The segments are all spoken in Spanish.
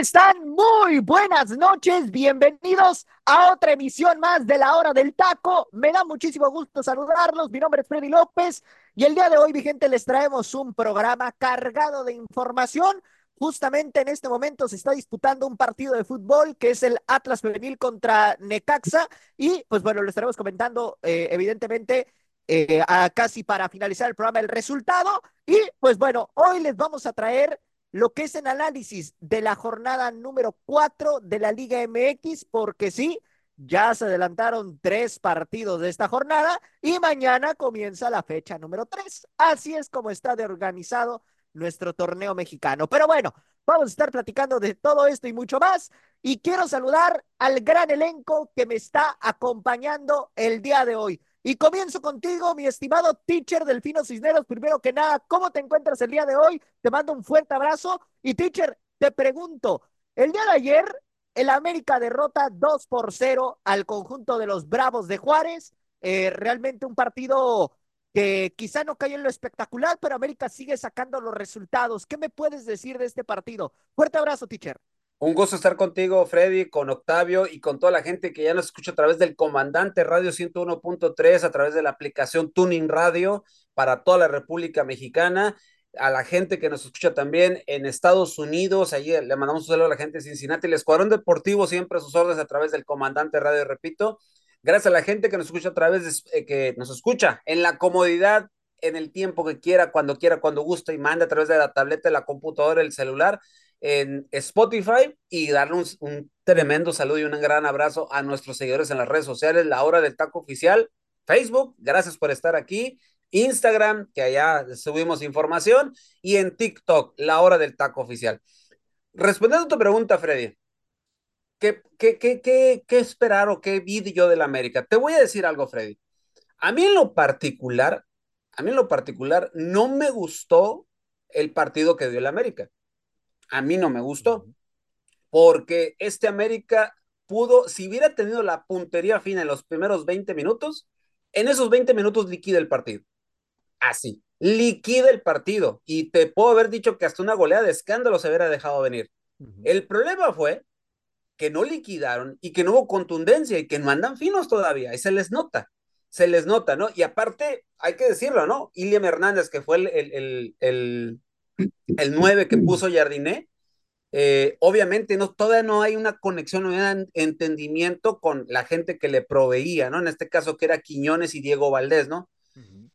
Están? Muy buenas noches, bienvenidos a otra emisión más de la hora del taco. Me da muchísimo gusto saludarlos, mi nombre es Freddy López y el día de hoy, mi gente, les traemos un programa cargado de información. Justamente en este momento se está disputando un partido de fútbol que es el Atlas Femenil contra Necaxa y pues bueno, lo estaremos comentando eh, evidentemente eh, a casi para finalizar el programa el resultado y pues bueno, hoy les vamos a traer lo que es el análisis de la jornada número 4 de la Liga MX, porque sí, ya se adelantaron tres partidos de esta jornada y mañana comienza la fecha número 3. Así es como está de organizado nuestro torneo mexicano. Pero bueno, vamos a estar platicando de todo esto y mucho más. Y quiero saludar al gran elenco que me está acompañando el día de hoy. Y comienzo contigo, mi estimado teacher Delfino Cisneros. Primero que nada, ¿cómo te encuentras el día de hoy? Te mando un fuerte abrazo. Y teacher, te pregunto, el día de ayer, el América derrota 2 por 0 al conjunto de los Bravos de Juárez. Eh, realmente un partido que quizá no cayó en lo espectacular, pero América sigue sacando los resultados. ¿Qué me puedes decir de este partido? Fuerte abrazo, teacher. Un gusto estar contigo, Freddy, con Octavio y con toda la gente que ya nos escucha a través del Comandante Radio 101.3, a través de la aplicación Tuning Radio para toda la República Mexicana, a la gente que nos escucha también en Estados Unidos, ahí le mandamos un saludo a la gente de Cincinnati, el Escuadrón Deportivo siempre a sus órdenes a través del Comandante Radio, repito. Gracias a la gente que nos escucha a través de, eh, que nos escucha en la comodidad en el tiempo que quiera, cuando quiera, cuando gusta y manda a través de la tableta, la computadora, el celular en Spotify y darle un, tremendo saludo y un gran abrazo a nuestros seguidores en las redes sociales, La Hora del Taco Oficial, Facebook, gracias por estar aquí, Instagram, que allá subimos información, y en TikTok, La Hora del Taco Oficial. Respondiendo a tu pregunta, Freddy, ¿qué, qué, qué, qué, qué esperar o qué vi yo del América? Te voy a decir algo, Freddy. A mí en lo particular, a mí en lo particular, no me gustó el partido que dio el América a mí no me gustó, porque este América pudo, si hubiera tenido la puntería fina en los primeros 20 minutos, en esos 20 minutos liquida el partido. Así, liquida el partido. Y te puedo haber dicho que hasta una goleada de escándalo se hubiera dejado venir. El problema fue que no liquidaron y que no hubo contundencia y que no andan finos todavía. Y se les nota, se les nota, ¿no? Y aparte, hay que decirlo, ¿no? Iliam Hernández, que fue el, el, el el 9 que puso Jardiné, eh, obviamente no, todavía no hay una conexión, no hay un entendimiento con la gente que le proveía, ¿no? En este caso que era Quiñones y Diego Valdés, ¿no?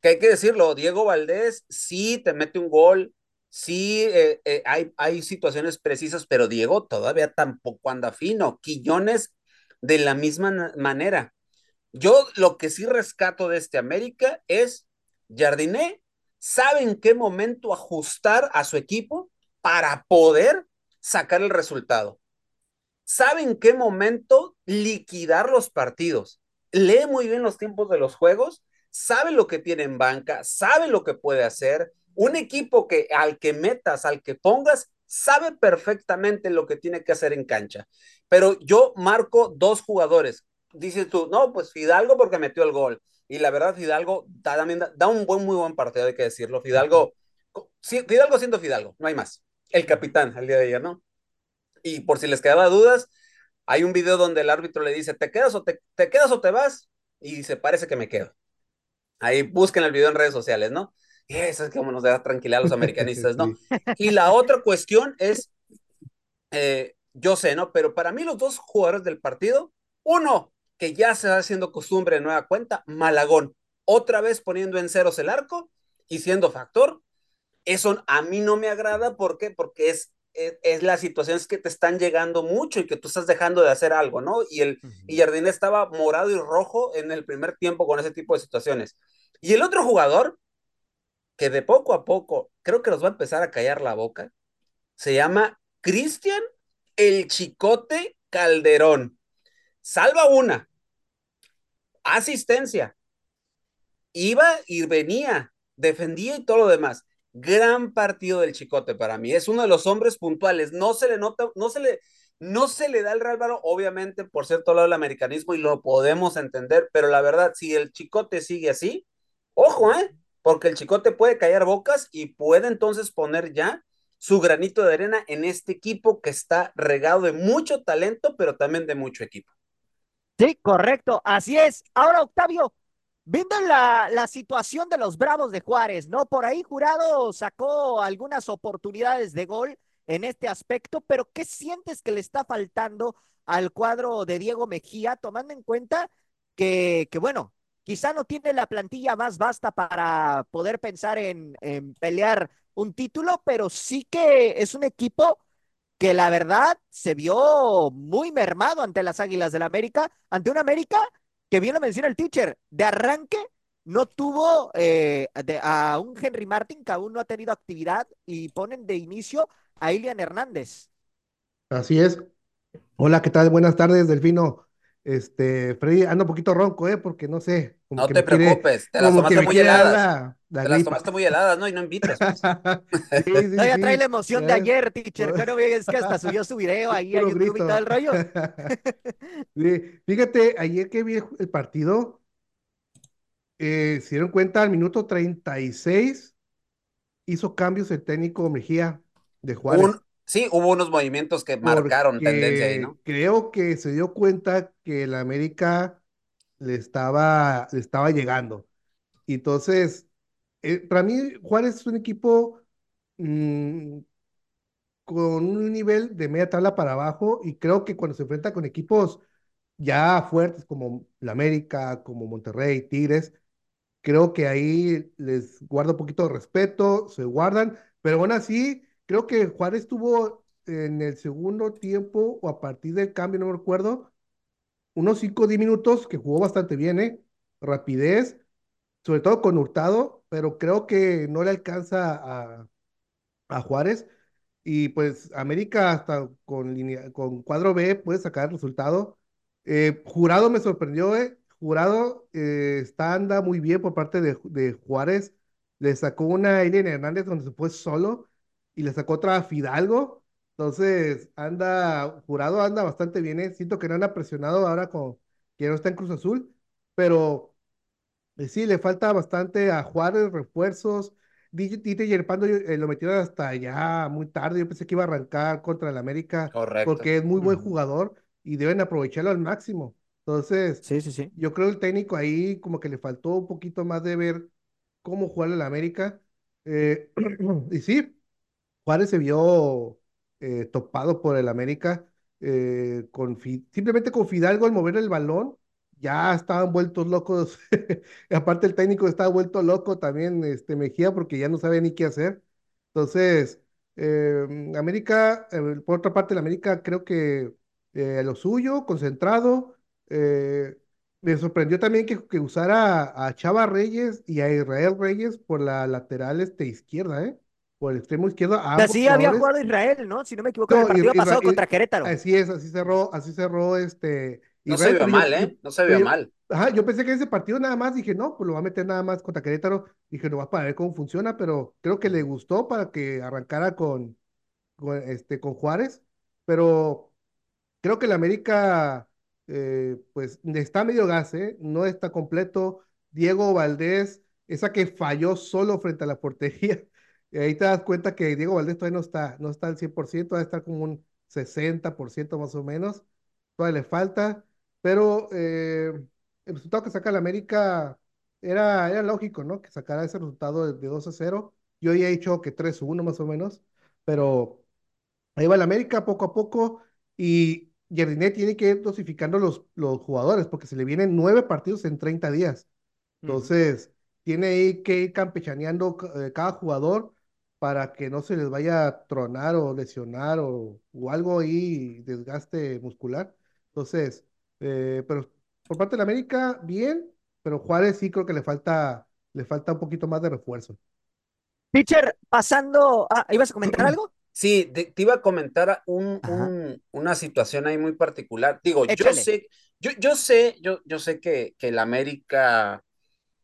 Que hay que decirlo, Diego Valdés sí te mete un gol, sí eh, eh, hay, hay situaciones precisas, pero Diego todavía tampoco anda fino, Quiñones de la misma manera. Yo lo que sí rescato de este América es Jardiné sabe en qué momento ajustar a su equipo para poder sacar el resultado. Sabe en qué momento liquidar los partidos. Lee muy bien los tiempos de los juegos, sabe lo que tiene en banca, sabe lo que puede hacer. Un equipo que al que metas, al que pongas, sabe perfectamente lo que tiene que hacer en cancha. Pero yo marco dos jugadores. Dices tú, no, pues Fidalgo porque metió el gol. Y la verdad, Fidalgo da, da, un buen, muy buen partido, hay que decirlo. Fidalgo, Fidalgo siendo Fidalgo, no hay más. El capitán al día de ayer, ¿no? Y por si les quedaba dudas, hay un video donde el árbitro le dice, ¿te quedas o te, te quedas o te vas? Y dice, parece que me quedo. Ahí busquen el video en redes sociales, ¿no? Y eso es como nos da tranquilidad a los americanistas, ¿no? Y la otra cuestión es, eh, yo sé, ¿no? Pero para mí los dos jugadores del partido, uno, que ya se va haciendo costumbre en nueva cuenta, Malagón, otra vez poniendo en ceros el arco y siendo factor. Eso a mí no me agrada, ¿por qué? Porque es, es, la situación es que te están llegando mucho y que tú estás dejando de hacer algo, ¿no? Y el y Jardín estaba morado y rojo en el primer tiempo con ese tipo de situaciones. Y el otro jugador, que de poco a poco creo que nos va a empezar a callar la boca, se llama Cristian el Chicote Calderón. Salva una, asistencia, iba y venía, defendía y todo lo demás. Gran partido del Chicote para mí. Es uno de los hombres puntuales. No se le nota, no se le, no se le da el Real obviamente, por cierto lado del americanismo y lo podemos entender, pero la verdad, si el Chicote sigue así, ojo, ¿eh? Porque el Chicote puede callar bocas y puede entonces poner ya su granito de arena en este equipo que está regado de mucho talento, pero también de mucho equipo. Sí, correcto, así es. Ahora, Octavio, viendo la, la situación de los Bravos de Juárez, ¿no? Por ahí Jurado sacó algunas oportunidades de gol en este aspecto, pero ¿qué sientes que le está faltando al cuadro de Diego Mejía, tomando en cuenta que, que bueno, quizá no tiene la plantilla más vasta para poder pensar en, en pelear un título, pero sí que es un equipo que la verdad se vio muy mermado ante las Águilas del la América, ante una América que bien lo menciona el teacher, de arranque no tuvo eh, a un Henry Martin que aún no ha tenido actividad y ponen de inicio a Ilian Hernández. Así es. Hola, ¿qué tal? Buenas tardes, Delfino. Este, Freddy, anda un poquito ronco, ¿eh? Porque no sé. no te preocupes, te las tomaste muy heladas. te las tomaste muy heladas, ¿no? Y no invitas. Pues. sí, sí, Todavía trae la emoción de ayer, teacher. Claro, es que hasta subió su video ahí a YouTube y todo el rollo. sí, fíjate, ayer que vi el partido, eh, se dieron cuenta al minuto 36, hizo cambios el técnico Mejía de Juárez. Sí, hubo unos movimientos que marcaron tendencia ahí, ¿no? Creo que se dio cuenta que el América le estaba, le estaba llegando. Entonces, eh, para mí, Juárez es un equipo mm, con un nivel de media tabla para abajo y creo que cuando se enfrenta con equipos ya fuertes como la América, como Monterrey, Tigres, creo que ahí les guarda un poquito de respeto, se guardan, pero aún así creo que Juárez tuvo en el segundo tiempo o a partir del cambio, no me recuerdo, unos 5 o 10 minutos que jugó bastante bien, ¿eh? Rapidez, sobre todo con Hurtado, pero creo que no le alcanza a, a Juárez. Y pues América hasta con, con cuadro B puede sacar el resultado. Eh, jurado me sorprendió, ¿eh? Jurado eh, está anda muy bien por parte de, de Juárez. Le sacó una Eileen Hernández donde se fue solo y le sacó otra a Fidalgo. Entonces, anda, jurado anda bastante bien. ¿eh? Siento que no anda presionado ahora con que no está en Cruz Azul, pero eh, sí, le falta bastante a Juárez, refuerzos. Tite Yerpando eh, lo metieron hasta ya muy tarde. Yo pensé que iba a arrancar contra el América porque es muy buen jugador y deben aprovecharlo al máximo. Entonces, sí, sí, sí. yo creo el técnico ahí como que le faltó un poquito más de ver cómo jugar el América. y sí, Juárez se vio eh, topado por el América, eh, con simplemente con Fidalgo al mover el balón, ya estaban vueltos locos. Aparte el técnico estaba vuelto loco también, este Mejía, porque ya no sabe ni qué hacer. Entonces, eh, América, por otra parte, el América creo que lo suyo, concentrado. me sorprendió también que, que usara a Chava Reyes y a Israel Reyes por la lateral este, izquierda, ¿eh? Por el extremo izquierdo. Así había jugado Israel, ¿no? Si no me equivoco, el partido pasado contra Querétaro. Así es, así cerró, así cerró este. No se vio mal, ¿eh? No se vio mal. Ajá, yo pensé que ese partido nada más dije, no, pues lo va a meter nada más contra Querétaro. Dije, no va para ver cómo funciona, pero creo que le gustó para que arrancara con, con este, con Juárez. Pero creo que el América, eh, pues está medio gas, ¿eh? No está completo. Diego Valdés, esa que falló solo frente a la portería y ahí te das cuenta que Diego Valdés todavía no está, no está al 100%, va a estar como un 60% más o menos. Todavía le falta, pero eh, el resultado que saca el América era, era lógico, ¿no? Que sacara ese resultado de, 2 a 0. Yo ya he dicho que 3 a 1 más o menos, pero ahí va el América poco a poco y Jardinet tiene que ir dosificando los, los jugadores porque se le vienen nueve partidos en 30 días. Entonces, tiene ahí que ir campechaneando eh, cada jugador para que no se les vaya a tronar o lesionar o, algo ahí, desgaste muscular. Entonces, eh, pero por parte de la América, bien, pero Juárez sí creo que le falta, le falta un poquito más de refuerzo. Teacher, pasando, ah, ¿ibas a comentar algo? Sí, te, iba a comentar un, una situación ahí muy particular. Digo, yo sé, yo, yo sé, yo, yo sé que, que el América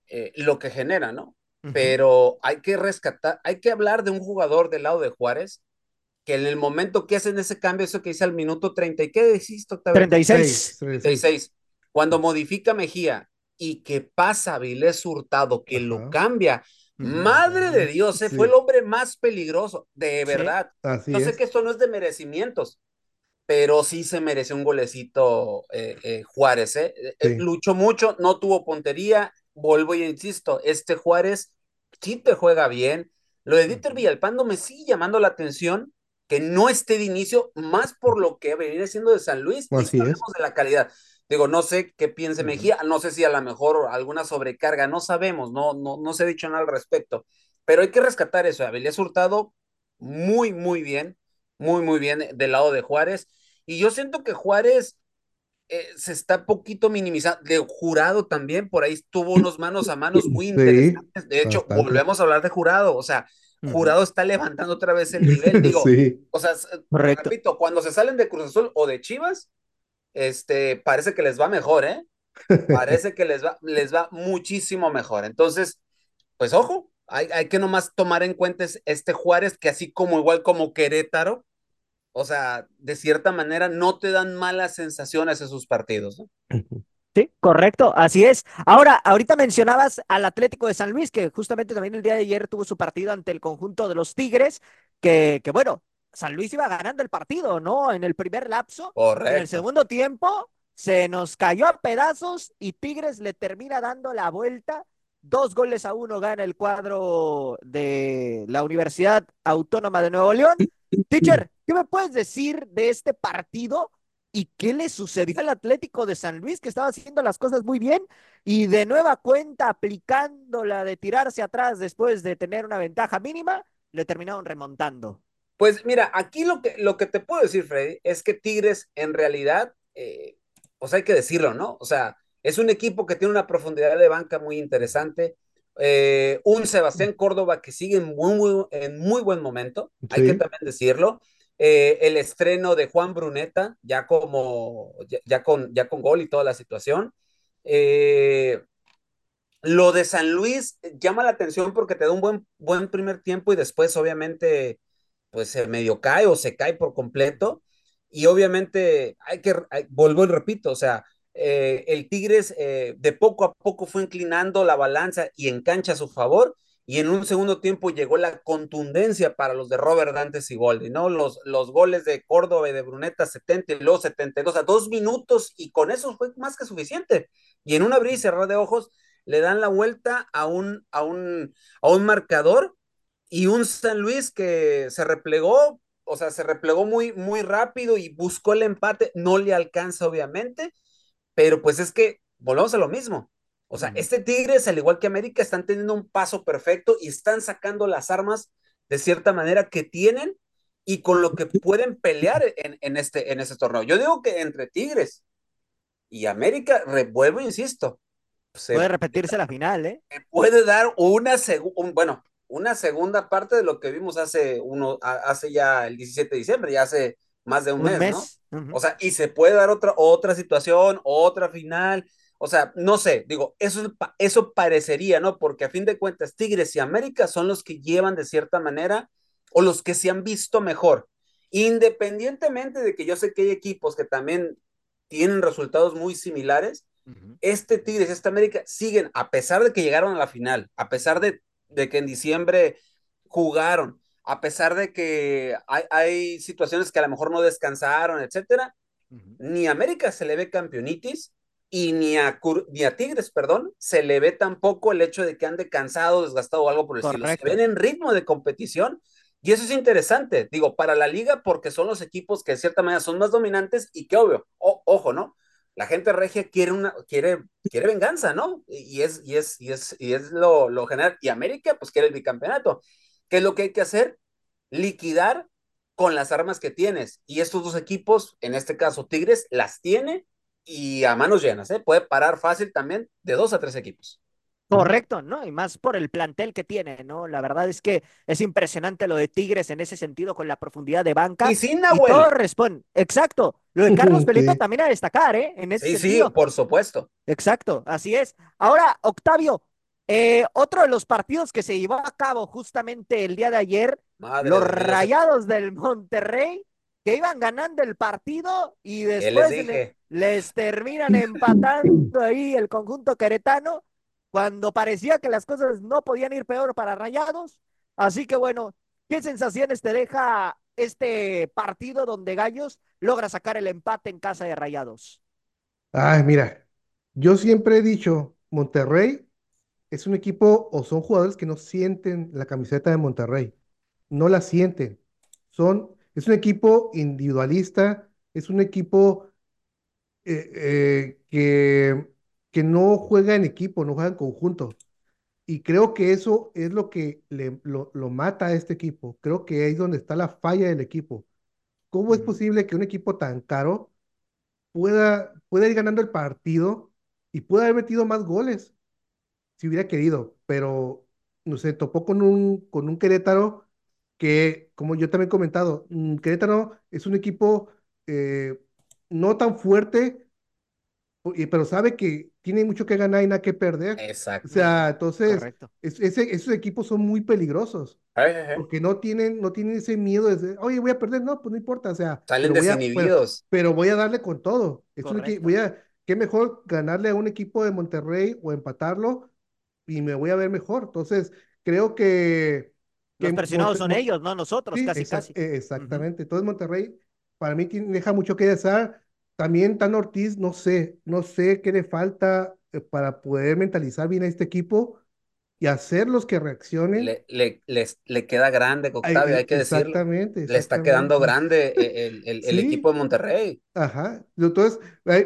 eh, lo que genera, ¿no? Pero hay que rescatar, hay que hablar de un jugador del lado de Juárez que en el momento que hacen ese cambio, eso que dice al minuto 30, ¿y qué decís, Octavio? 36. 36. Cuando modifica Mejía y que pasa Vilés Hurtado, que lo cambia. Madre de Dios, se fue el hombre más peligroso, de verdad. no sé que esto no es de merecimientos, pero sí se merece un golecito eh, eh, Juárez. ¿eh? eh luchó mucho, no tuvo puntería. Vuelvo y insisto, este Juárez sí te juega bien. Lo de Dieter Villalpando me sigue llamando la atención que no esté de inicio, más por lo que viene siendo de San Luis. Así y de la calidad. Digo, no sé qué piense Mejía, no sé si a lo mejor alguna sobrecarga, no sabemos, no, no, no se ha dicho nada al respecto, pero hay que rescatar eso. Abelés Hurtado, muy, muy bien, muy, muy bien del lado de Juárez. Y yo siento que Juárez eh, se está poquito minimizando. De jurado también, por ahí tuvo unos manos a manos muy interesantes. De hecho, volvemos a hablar de jurado, o sea, Jurado está levantando otra vez el nivel. Digo, o sea, repito, cuando se salen de Cruz Azul o de Chivas, este, parece que les va mejor, ¿eh? Parece que les va, les va muchísimo mejor. Entonces, pues ojo, hay, hay que nomás tomar en cuenta este Juárez que así como igual como Querétaro, o sea, de cierta manera no te dan malas sensaciones en sus partidos, ¿no? Sí, correcto, así es. Ahora, ahorita mencionabas al Atlético de San Luis, que justamente también el día de ayer tuvo su partido ante el conjunto de los Tigres, que, que bueno, San Luis iba ganando el partido, ¿no? En el primer lapso. Correcto. En el segundo tiempo se nos cayó a pedazos y Tigres le termina dando la vuelta. Dos goles a uno gana el cuadro de la Universidad Autónoma de Nuevo León. Teacher, ¿qué me puedes decir de este partido? ¿Y qué le sucedió al Atlético de San Luis, que estaba haciendo las cosas muy bien y de nueva cuenta aplicando la de tirarse atrás después de tener una ventaja mínima, le terminaron remontando? Pues mira, aquí lo que, lo que te puedo decir, Freddy, es que Tigres en realidad, eh, pues hay que decirlo, ¿no? O sea, es un equipo que tiene una profundidad de banca muy interesante. Eh, un Sebastián Córdoba que sigue en muy, en muy buen momento, hay que también decirlo. Eh, el estreno de Juan Bruneta, ya como, ya, con, ya con gol y toda la situación. Eh, lo de San Luis llama la atención porque te da un buen, buen primer tiempo y después obviamente pues se medio cae o se cae por completo. Y obviamente hay que, vuelvo y repito, o sea, eh, el Tigres de poco a poco fue inclinando la balanza y en cancha a su favor y en un segundo tiempo llegó la contundencia para los de Robert Dantes y Goldi, ¿no? Los, los goles de Córdoba y de Bruneta 70 y luego 72 a dos minutos y con eso fue más que suficiente. Y en un abrir y cerrar de ojos le dan la vuelta a un, a un, a un marcador y un San Luis que se replegó, o sea, se replegó muy, muy rápido y buscó el empate, no le alcanza obviamente, pero pues es que volvemos a lo mismo o sea, este Tigres, al igual que América, están teniendo un paso perfecto y están sacando las armas de cierta manera que tienen y con lo que pueden pelear en, este, en este torneo. Yo digo que entre Tigres y América, vuelvo, insisto. puede repetirse la final, ¿eh? Puede dar una, segunda, bueno, una segunda parte de lo que vimos hace, uno, hace ya el 17 de diciembre, ya hace más de un, mes, ¿no? O sea, y se puede dar otra, otra situación, otra final o sea, no sé, digo, eso, eso parecería, ¿no? Porque a fin de cuentas, Tigres y América son los que llevan de cierta manera o los que se han visto mejor. Independientemente de que yo sé que hay equipos que también tienen resultados muy similares, este Tigres y esta América siguen, a pesar de que llegaron a la final, a pesar de, que en diciembre jugaron, a pesar de que hay, situaciones que a lo mejor no descansaron, etcétera, ni América se le ve campeonitis, y ni a, ni a Tigres, perdón, se le ve tampoco el hecho de que ande cansado, desgastado o algo por el estilo. Se ven en ritmo de competición y eso es interesante, digo, para la liga porque son los equipos que de cierta manera son más dominantes y que obvio, ojo, ¿no? La gente regia quiere una, quiere, quiere venganza, ¿no? Y es, y es, y es, y es lo, lo general. Y América, pues quiere el bicampeonato. ¿Qué es lo que hay que hacer? Liquidar con las armas que tienes. Y estos dos equipos, en este caso Tigres, las tiene y a manos llenas, ¿eh? puede parar fácil también de dos a tres equipos. Correcto, ¿no? Y más por el plantel que tiene, ¿no? La verdad es que es impresionante lo de Tigres en ese sentido con la profundidad de banca. Y sin y Nahuel. todo responde. Exacto. Lo de Carlos Sí. Pelita también a destacar, ¿eh? En ese Sí, sí, sentido. por supuesto. Exacto, así es. Ahora, Octavio, eh, otro de los partidos que se llevó a cabo justamente el día de ayer, Madre los de. Rayados del Monterrey, que iban ganando el partido y les después le- les terminan empatando ahí el conjunto queretano, cuando parecía que las cosas no podían ir peor para Rayados. Así que bueno, ¿qué sensaciones te deja este partido donde Gallos logra sacar el empate en casa de Rayados? Ay, mira, yo siempre he dicho, Monterrey es un equipo o son jugadores que no sienten la camiseta de Monterrey, no la sienten. Son, es un equipo individualista, es un equipo eh, eh, que, que no juega en equipo, no juega en conjunto. Y creo que eso es lo que le, lo, lo mata a este equipo. Creo que ahí es donde está la falla del equipo. ¿Cómo es posible que un equipo tan caro pueda, pueda ir ganando el partido y pueda haber metido más goles si hubiera querido? Pero, no sé, topó con un, con un Querétaro que, como yo también he comentado, mm, Querétaro es un equipo eh, no tan fuerte, o- pero sabe que tiene mucho que ganar y nada que perder. O Exacto. sea, entonces, es- ese- esos equipos son muy peligrosos. Ay, ay, ay. Porque no tienen, no tienen ese miedo de decir, oye, voy a perder, no, pues no importa, o sea, Salen pero voy a, pero, desinhibidos. pero voy a darle con todo. Es un voy a, qué mejor ganarle a un equipo de Monterrey o empatarlo y me voy a ver mejor. Entonces, creo que, Los que presionados son ellos, no nosotros, sí, casi, casi. eh, exactamente. Entonces, Monterrey, para mí, tiene- deja mucho que desear. También Tan Ortiz, no sé, no sé qué le falta eh, para poder mentalizar bien a este equipo y hacerlos que reaccionen. Le, le, les- le queda grande, Octavio, hay que decirlo. exactamente, Le está quedando exactamente. grande eh, el, el- el Sí. equipo de Monterrey. Ajá. Entonces,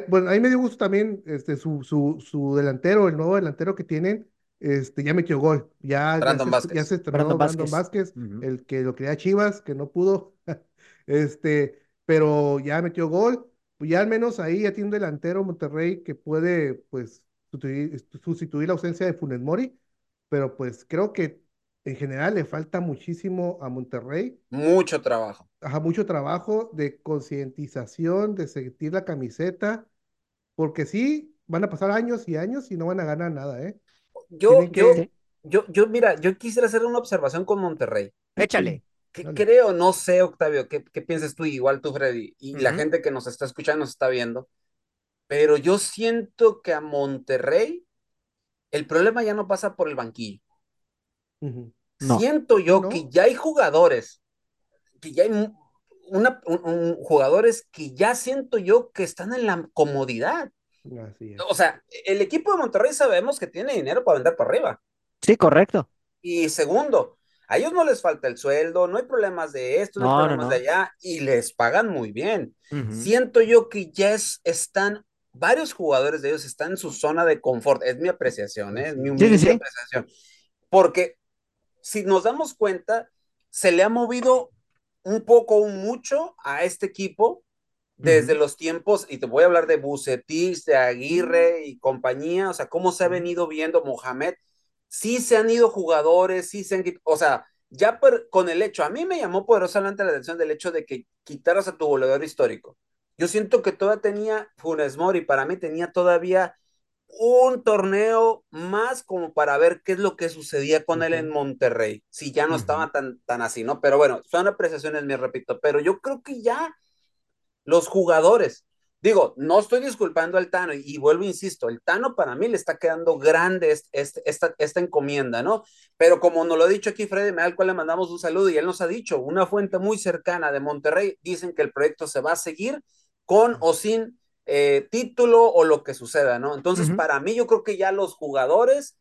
bueno, ahí me dio gusto también este, su, su, su delantero, el nuevo delantero que tienen, este, ya metió gol. Ya, ya Brandon se, Vázquez. ya se estrenó Brandon Brandon Vázquez. El que lo quería Chivas, que no pudo. Este, pero ya metió gol. Pues ya al menos ahí ya tiene un delantero Monterrey que puede, pues, sustituir, sustituir la ausencia de Funes Mori. Pero pues creo que en general le falta muchísimo a Monterrey Mucho trabajo. ajá, mucho trabajo de concientización, de sentir la camiseta, porque sí, van a pasar años y años y no van a ganar nada, ¿eh? Yo, Tienen yo, que- yo, yo, mira, yo quisiera hacer una observación con Monterrey. Échale. Que Dale. creo, no sé, Octavio, ¿qué, qué piensas tú? Igual tú, Freddy, y la Ujú. gente que nos está escuchando, nos está viendo. Pero yo siento que a Monterrey el problema ya no pasa por el banquillo. Ujú. No. Siento yo No. que ya hay jugadores, que ya hay mu- una, un- un- jugadores que ya siento yo que están en la comodidad. Así es. O sea, el equipo de Monterrey sabemos que tiene dinero para vender para arriba. Sí, correcto. Y segundo, a ellos no les falta el sueldo, no hay problemas de esto, no, No, hay problemas no. de allá, y les pagan muy bien. Siento yo que ya es- están, varios jugadores de ellos están en su zona de confort, es mi apreciación, ¿eh? es mi Sí, humilde sí. apreciación. Porque si nos damos cuenta, se le ha movido un poco o mucho a este equipo desde los tiempos, y te voy a hablar de Bucetich, de Aguirre y compañía, o sea, cómo se ha venido viendo Mohamed. Sí se han ido jugadores, sí se han, o sea, ya por- con el hecho, a mí me llamó poderosamente la atención del hecho de que quitaras a tu goleador histórico. Yo siento que todavía tenía Funes Mori, para mí tenía todavía un torneo más como para ver qué es lo que sucedía con él en. Monterrey, si ya no estaba tan, tan así, ¿no? Pero bueno, son apreciaciones, me repito, pero yo creo que ya los jugadores, digo, no estoy disculpando al Tano y, y vuelvo, insisto, el Tano para mí le está quedando grande este, este, esta, esta encomienda, ¿no? Pero como nos lo ha dicho aquí Freddy, al cual le mandamos un saludo y él nos ha dicho, una fuente muy cercana de Monterrey, dicen que el proyecto se va a seguir con o sin eh, título o lo que suceda, ¿no? Entonces, para mí yo creo que ya los jugadores,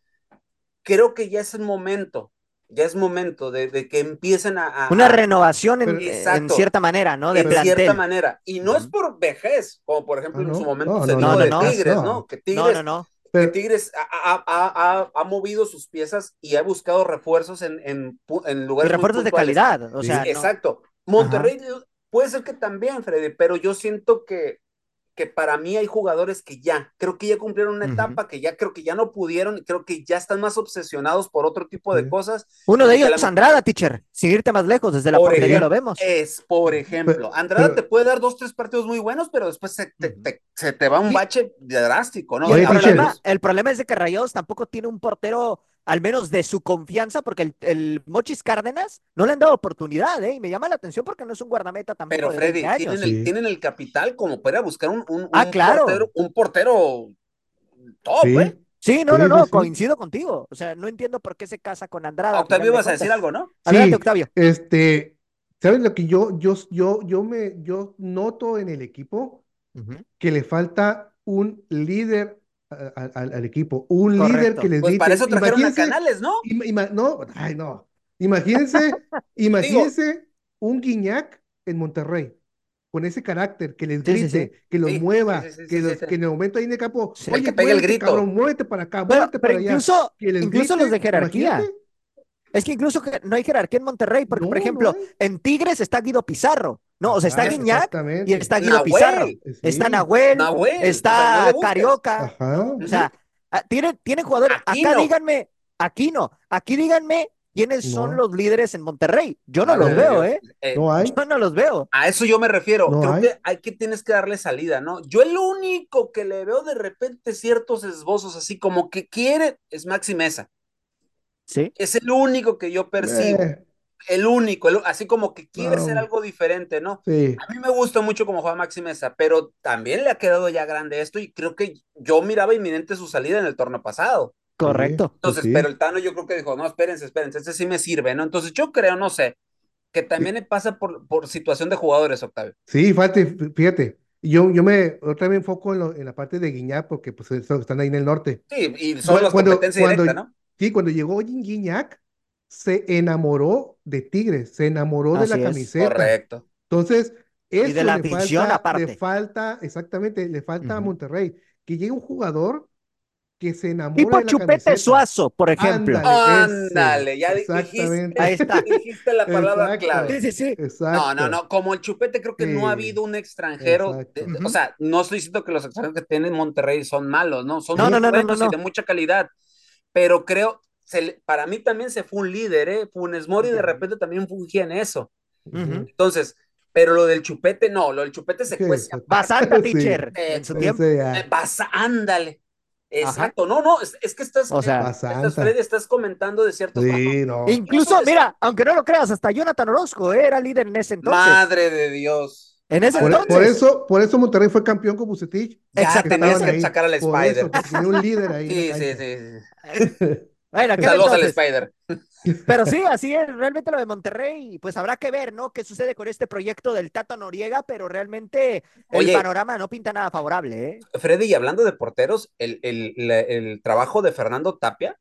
creo que ya es el momento, ya es momento de, de que empiecen a... a- Una renovación en, Pero- en Exacto. cierta manera, ¿no? De en plantel. cierta manera. Y no es por vejez, como por ejemplo Ah, en su momento No, se no, dijo no, de no, Tigres, no. ¿no? Que No, Tigres, no, no. que Tigres ha, ha- ha- ha movido sus piezas y ha buscado refuerzos en, en, en Y lugares muy refuerzos de calidad. O Sí, sea, no- Exacto. Monterrey puede ser que también, Freddy, pero yo siento que que para mí hay jugadores que ya, creo que ya cumplieron una etapa, que ya creo que ya no pudieron, creo que ya están más obsesionados por otro tipo de Sí. cosas. Uno de ellos, la- Andrada, teacher. Sin irte más lejos, desde la Por portería lo vemos. Es, por ejemplo, Pero- Andrada pero- te puede dar dos, tres partidos muy buenos, pero después se te, Ujú. te- se te va un Y- bache drástico, ¿no? El, problema, el problema es de que Rayados tampoco tiene un portero, al menos de su confianza, porque el, el Mochis Cárdenas no le han dado oportunidad, ¿eh? Y me llama la atención porque no es un guardameta tampoco Pero de Freddy, 20 años. tienen el, Sí. tienen el capital como para buscar un, un, Ah, un claro. portero, un portero top, Sí. ¿eh? Sí, no, Sí, no, no, coincido contigo. O sea, no entiendo por qué se casa con Andrada. a Octavio, ibas a decir algo, ¿no? Adelante, Sí. Octavio. Este, ¿sabes lo que yo, yo, yo, yo me, yo noto en el equipo? Que le falta un líder a- a- al, al equipo, un líder que les Pues para grite. eso trajeron a Canales, ¿no? ima- no, ay, no. Imagínense, imagínense un Guiñac en Monterrey, con ese carácter, que les Sí, sí, grite, sí. que los mueva, que, los, que en el momento ahí en el campo. El oye, que pegue el muévete, grito. cabrón, muévete para acá, Pero, muévete para allá. incluso, les incluso los de jerarquía. imagínate. Es que incluso no hay jerarquía en Monterrey, porque, No, por ejemplo, en Tigres está Guido Pizarro. No, o sea, está Guiñac y está Guido Nahuel. Pizarro. Sí. Está Nahuel, está. Carioca. Ajá. O sea, ah, tienen, tienen jugadores. Aquí Acá no. díganme, aquí no, aquí díganme quiénes son los líderes en Monterrey. Yo no los veo, ¿eh? Eh, No hay. Yo no los veo. A eso yo me refiero. No Creo hay. que hay que tienes que darle salida, ¿no? Yo el único que le veo de repente ciertos esbozos así como que quiere es Maxi Mesa. Sí. Es el único que yo percibo. Eh, El único, el- así como que quiere No. ser algo diferente, ¿no? sí. A mí me gusta mucho como juega Maxi Mesa, pero también le ha quedado ya grande esto y creo que yo miraba inminente su salida en el torneo pasado. Correcto. Pues Entonces, sí. pero el Tano yo creo que dijo, no, espérense, espérense, este sí me sirve, ¿no? Entonces yo creo, no sé, que también le pasa por, por situación de jugadores, Octavio. Sí, fíjate, fíjate. Yo, yo me otra vez me enfoco en, lo- en la parte de Guiñac porque pues están ahí en el norte. Sí, y son Cuando- las cuando- competencia cuando- directa, ¿no? Sí, cuando llegó Gui- Guiñac, se enamoró de Tigres, se enamoró de la Así es. camiseta. Correcto. Entonces, eso de la le afición falta, aparte. le falta, exactamente, le falta a Ujú. Monterrey, que llegue un jugador que se enamore Tipo de la Chupete camiseta. Suazo, por ejemplo. Ándale. Ya dijiste, Ahí está. dijiste la palabra Exacto. clave. Sí, sí, sí. Exacto. No, no, no, como el chupete creo que no ha Sí, habido un extranjero, de- Ujú. o sea, no estoy diciendo que los extranjeros que tiene Monterrey son malos, ¿no? Son No, muy no, no, no, buenos no, y de mucha calidad, pero creo, se para mí también se fue un líder, ¿eh? Funes Mori de repente también fungía en eso. Ujú. Entonces, pero lo del chupete, no, lo del chupete se cuece exacto. Bastante, Sí. teacher, en su tiempo. Eh, Pasa, ándale. Exacto, no, no, es, es que estás, O sea, estás, Basanta. Freddy, estás comentando de ciertos Sí, no. Incluso, mira, aunque no lo creas, hasta Jonathan Orozco eh, era líder en ese entonces. Madre de Dios. En ese Por, entonces. por eso, por eso Monterrey fue campeón con Bucetich. Exactamente. tenías que ahí. sacar al Spider. eso, tenía un líder ahí. Sí, sí, sí. sí. Bueno, Saludos al. Spider. Pero sí, así es, realmente lo de Monterrey, pues habrá que ver, ¿no? ¿Qué sucede con este proyecto del Tata Noriega? Pero realmente el Oye. panorama no pinta nada favorable, ¿eh? Freddy, y hablando de porteros, el, el, el trabajo de Fernando Tapia,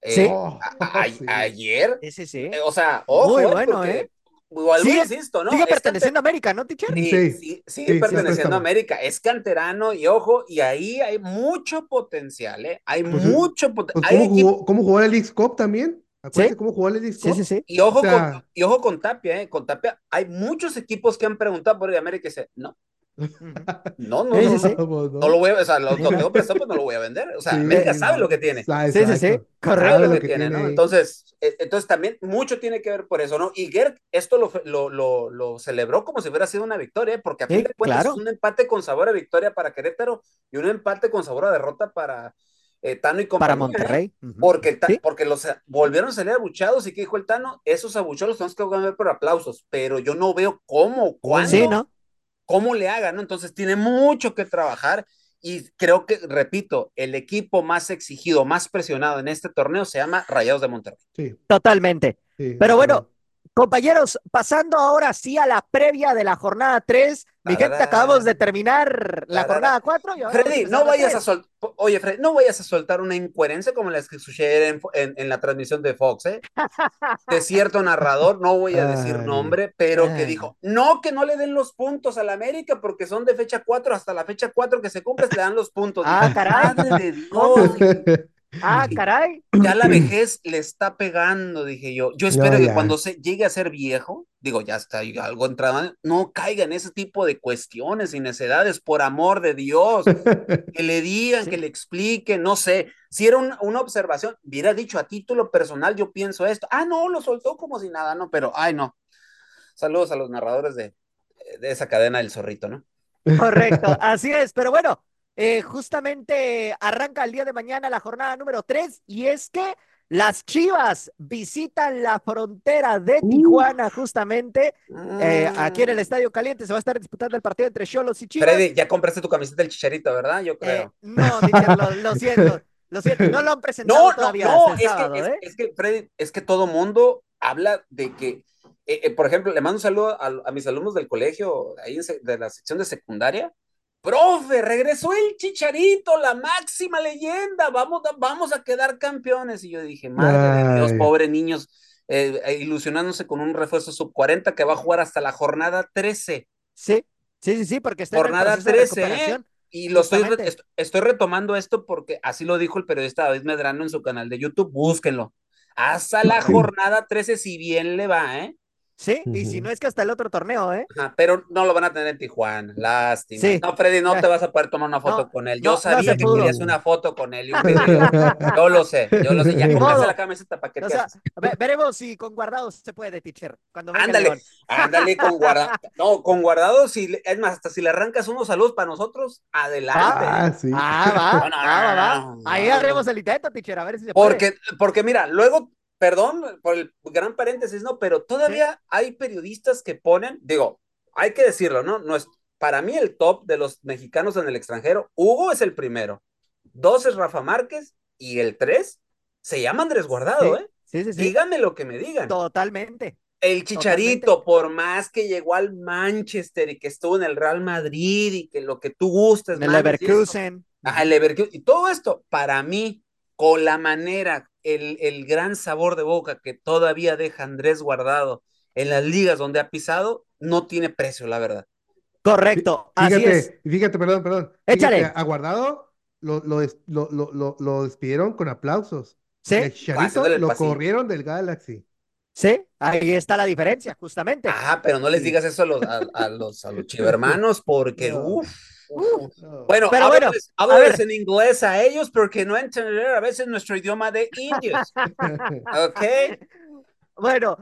eh, Sí. A- a- sí. ayer, Sí, sí, sí. eh, o sea, ojo, Muy eh, bueno, porque, ¿eh? Sigue- perteneciendo a América, ¿no, teacher? Sí, Sí. sí, sigue Sí, sí, perteneciendo a América, es canterano y ojo, y ahí hay mucho potencial, ¿eh? Hay Pues, mucho Pues, potencial. ¿cómo jugó, cómo jugó la Leagues Cup también? Acuérdate Sí. cómo jugó la Leagues Sí, Cup. sí, sí. Y ojo, O sea- con, y ojo con Tapia, ¿eh? Con Tapia, hay muchos equipos que han preguntado por el América y dicen, no. no, no, Sí, no, sí, no, sí. No lo voy a, o sea, lo, lo tengo prestado, pues no lo voy a vender. O sea, Sí, América sí, sabe no. lo que tiene. Sí, sí, sí. Correcto. lo que que tiene, tiene ¿no? ahí. Entonces, eh, entonces también mucho tiene que ver por eso, ¿no? Y Gerg esto lo, lo, lo, lo celebró como si hubiera sido una victoria, ¿eh? porque a Sí, fin de cuentas claro. es un empate con sabor a victoria para Querétaro y un empate con sabor a derrota para eh, Tano y compañía. Para ¿eh? Monterrey. Porque, porque los volvieron a salir abuchados y ¿qué dijo el Tano? Esos abuchados los tenemos que ganar por aplausos, pero yo no veo cómo, cuándo, Sí, ¿no? Cómo le hagan, ¿no? Entonces tiene mucho que trabajar y creo que, repito, el equipo más exigido, más presionado en este torneo se llama Rayados de Monterrey. Sí, Totalmente. sí, Pero bueno. Compañeros, pasando ahora sí a la previa de la jornada 3. Mi gente, acabamos de terminar la jornada 4. y ahora vamos a Freddy, no vayas a soltar, oye, Freddy, no vayas a soltar una incoherencia como las que ayer en, en- en la transmisión de Fox, ¿eh? De cierto narrador, no voy a decir Ay. nombre, pero que dijo, no, que no le den los puntos a la América porque son de fecha 4, hasta la fecha 4 que se cumple le dan los puntos. Ah, caray. Madre de Dios. Ah, caray. Ya la vejez le está pegando, dije yo. Yo espero que cuando se llegue a ser viejo, digo, ya está algo entrado, no caiga en ese tipo de cuestiones y necedades, por amor de Dios. que le digan, que le expliquen, no sé. Si era una observación, hubiera dicho a título personal, yo pienso esto. Ah, no, lo soltó como si nada, no, pero, ay, no. Saludos a los narradores de, de esa cadena del zorrito, ¿no? Correcto, así es, pero bueno, eh, justamente arranca el día de mañana la jornada número 3 y es que las Chivas visitan la frontera de Tijuana justamente eh, aquí en el mm. Estadio Caliente. Se va a estar disputando el partido entre Cholos y Chivas. Freddy, ya compraste tu camiseta del Chicharito, ¿verdad? Yo creo. Eh, no, lo, siento. Lo siento, no lo han presentado todavía. No, es, que, es, que, Freddy, es que todo mundo habla de que, por ejemplo, le mando un saludo a, mis alumnos del colegio, ahí de la sección de secundaria, Profe, regresó el chicharito, la máxima leyenda, vamos, vamos a quedar campeones. Y yo dije, madre de Dios, pobre niños, eh, eh, ilusionándose con un refuerzo sub 40 que va a jugar hasta la jornada 13. Sí, sí, sí, sí, porque está jornada en el 13, ¿eh? Y lo estoy, estoy retomando esto porque así lo dijo el periodista David Medrano en su canal de YouTube, búsquenlo. Hasta la jornada 13, si bien le va, ¿eh? Sí, y si no es que hasta el otro torneo, ¿eh? pero no lo van a tener en Tijuana, lástima. No, Freddy, no te vas a poder tomar una foto con él. Yo sabía que querías una foto con él. yo lo sé, yo lo sé. Ya compraste la camiseta para que te Veremos si con guardados se puede, teacher. Cuando ándale, ándale con guardados. No, con guardados, si, es más, hasta si le arrancas unos saludos para nosotros, adelante. Ah, sí. Ah, va, ah, va, Ahí haremos el intento, teacher, a ver si se puede. Porque, porque mira, luego perdón por el gran paréntesis, ¿no? Pero todavía hay periodistas que ponen, digo, hay que decirlo, ¿no? no es, para mí el top de los mexicanos en el extranjero, Hugo es el primero, dos es Rafa Márquez y el tres se llama Andrés Guardado, ¿eh? Sí, sí, sí. Díganme lo que me digan. Totalmente. El Chicharito, por más que llegó al Manchester y que estuvo en el Real Madrid y que lo que tú gustes. El Leverkusen. Ajá, el Leverkusen. Y todo esto, para mí, con la manera el, gran sabor de boca que todavía deja Andrés guardado en las ligas donde ha pisado, no tiene precio, la verdad. Correcto, fíjate, así es. Fíjate, perdón, perdón. Échale. a Guardado lo, lo, despidieron con aplausos. Sí. El lo corrieron del Galaxy. Sí, ahí está la diferencia, justamente. Ah, pero no les digas eso a los, a, los, a los chivermanos, porque, uff. Bueno, pero háblales, en inglés a ellos porque no entender a veces nuestro idioma de indios. ok. Bueno,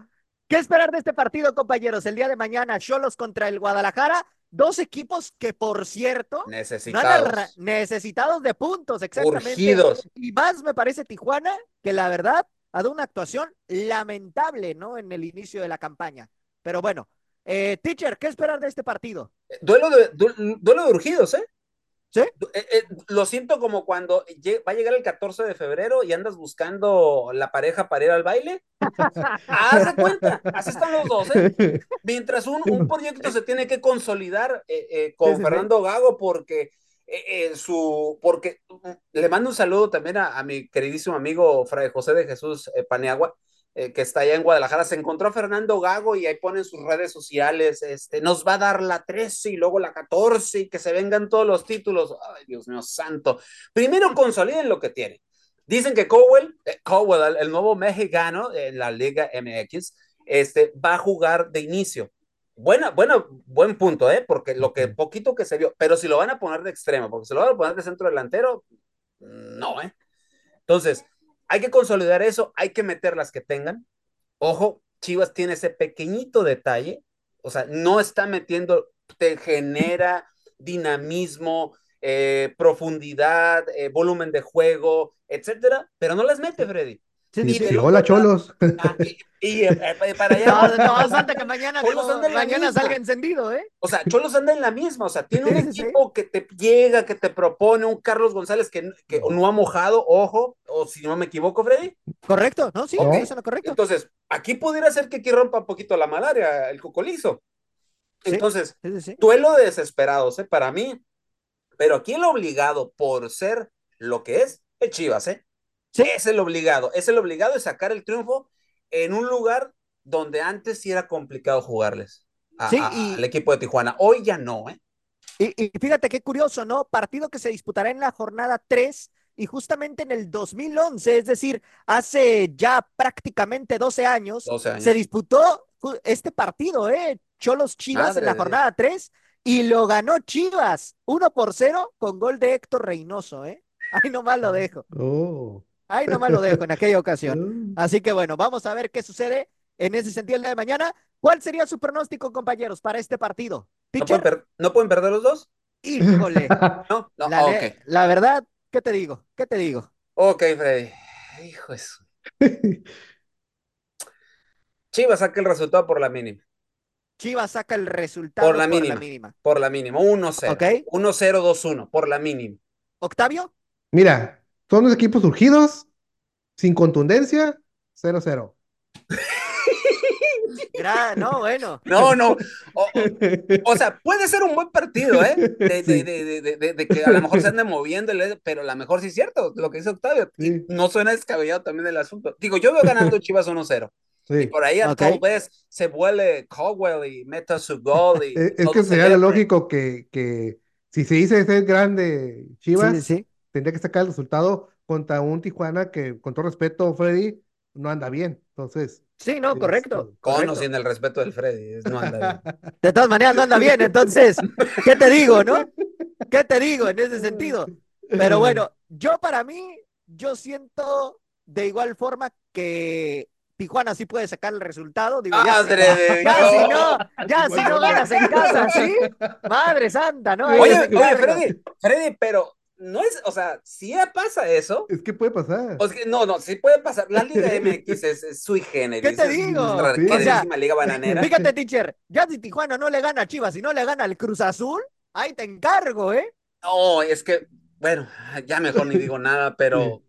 ¿qué esperar de este partido, compañeros? El día de mañana, Cholos contra el Guadalajara. Dos equipos que, por cierto, necesitados, necesitados de puntos, exactamente. Urgidos. Y más me parece Tijuana, que la verdad ha dado una actuación lamentable, ¿no? En el inicio de la campaña. Pero bueno, eh, teacher, ¿qué esperar de este partido? Duelo de, duelo de urgidos, ¿eh? ¿Sí? Eh, eh, lo siento como cuando va a llegar el 14 de febrero y andas buscando la pareja para ir al baile. Haz de cuenta, así están los dos, ¿eh? Mientras un, proyecto se tiene que consolidar con Fernando Gago porque su, porque le mando un saludo también a, a mi queridísimo amigo Fray José de Jesús Paniagua eh, que está allá en Guadalajara, se encontró a Fernando Gago y ahí pone en sus redes sociales, este, nos va a dar la 13 y luego la 14 y que se vengan todos los títulos. Ay, Dios mío santo. Primero consoliden lo que tienen. Dicen que Cowell, eh, Cowell, el nuevo mexicano en la Liga MX, este, va a jugar de inicio. Buena, bueno, buen punto, ¿eh? Porque lo que poquito que se vio, pero si lo van a poner de extremo, porque si lo van a poner de centro delantero, no, ¿eh? Entonces, hay que consolidar eso, hay que meter las que tengan. Ojo, Chivas tiene ese pequeñito detalle, o sea, no está metiendo, te genera dinamismo, eh, profundidad, eh, volumen de juego, etcétera, pero no las mete, Freddy. Sí, hola, cholos. Ah, y, eh, eh, para allá. No, no, que mañana, mañana salga encendido, ¿eh? O sea, Cholos anda en la misma, o sea, tiene un equipo que te llega, que te propone, un Carlos González que, que no ha mojado, ojo, o si no me equivoco, Freddy. Correcto, ¿no? Sí, eso es correcto. Entonces, aquí pudiera ser que aquí rompa un poquito la malaria, el cocolizo. Entonces, duelo de desesperados, ¿eh? Para mí, pero aquí el obligado por ser lo que es, es Chivas, ¿eh? Es el obligado, es el obligado de sacar el triunfo en un lugar donde antes sí era complicado jugarles al equipo de Tijuana. Hoy ya no, ¿eh? Y, y, fíjate qué curioso, ¿no? Partido que se disputará en la jornada 3 y justamente en el 2011, es decir, hace ya prácticamente 12 años, 12 años. se disputó este partido, ¿eh? Cholos Chivas en la jornada 3 y lo ganó Chivas 1 por 0 con gol de Héctor Reynoso, ¿eh? Ahí nomás lo dejo. Oh. Ahí nomás lo dejo en aquella ocasión. Así que bueno, vamos a ver qué sucede en ese sentido el día de mañana. ¿Cuál sería su pronóstico, compañeros, para este partido? ¿No pueden, ¿No pueden, perder los dos? Híjole. no, no, la, okay. la verdad, ¿qué te digo? ¿Qué te digo? Ok, Freddy. Hijo eso. Chivas saca el resultado por la mínima. Chivas saca el resultado por la mínima. Por la mínima. 1-0. Ok. 1-0, 2-1, por la mínima. ¿Octavio? Mira, son dos equipos surgidos, sin contundencia, 0-0. no, bueno. No, no. O, o, sea, puede ser un buen partido, ¿eh? De, sí. de, de, de, que a lo mejor se ande moviendo, pero a lo mejor sí es cierto lo que dice Octavio. Sí. No suena descabellado también el asunto. Digo, yo veo ganando Chivas 1-0. Sí. Y por ahí okay. tal vez se vuelve Caldwell y meta su gol. Y es, es que sería lo lógico que, que si se dice ser grande Chivas, sí, tendría que sacar el resultado contra un Tijuana que, con todo respeto, Freddy, no anda bien. Entonces. Sí, no, correcto. Con correcto. o sin el respeto del Freddy, no anda bien. De todas maneras, no anda bien. Entonces, ¿qué te digo, no? ¿Qué te digo en ese sentido? Pero bueno, yo para mí, yo siento de igual forma que Tijuana sí puede sacar el resultado. Digo, ya, Madre si, ya si no, ya si no ganas en casa, ¿sí? Madre santa, ¿no? Oye, oye Freddy, Freddy, pero no es, o sea, si ya pasa eso. Es que puede pasar. O sea, no, no, sí puede pasar. La Liga MX es, es sui generis. ¿Qué te digo? Es sí. o sea, liga bananera. Fíjate, teacher, ya si Tijuana no le gana a Chivas y no le gana al Cruz Azul, ahí te encargo, ¿eh? No, es que, bueno, ya mejor ni digo nada, pero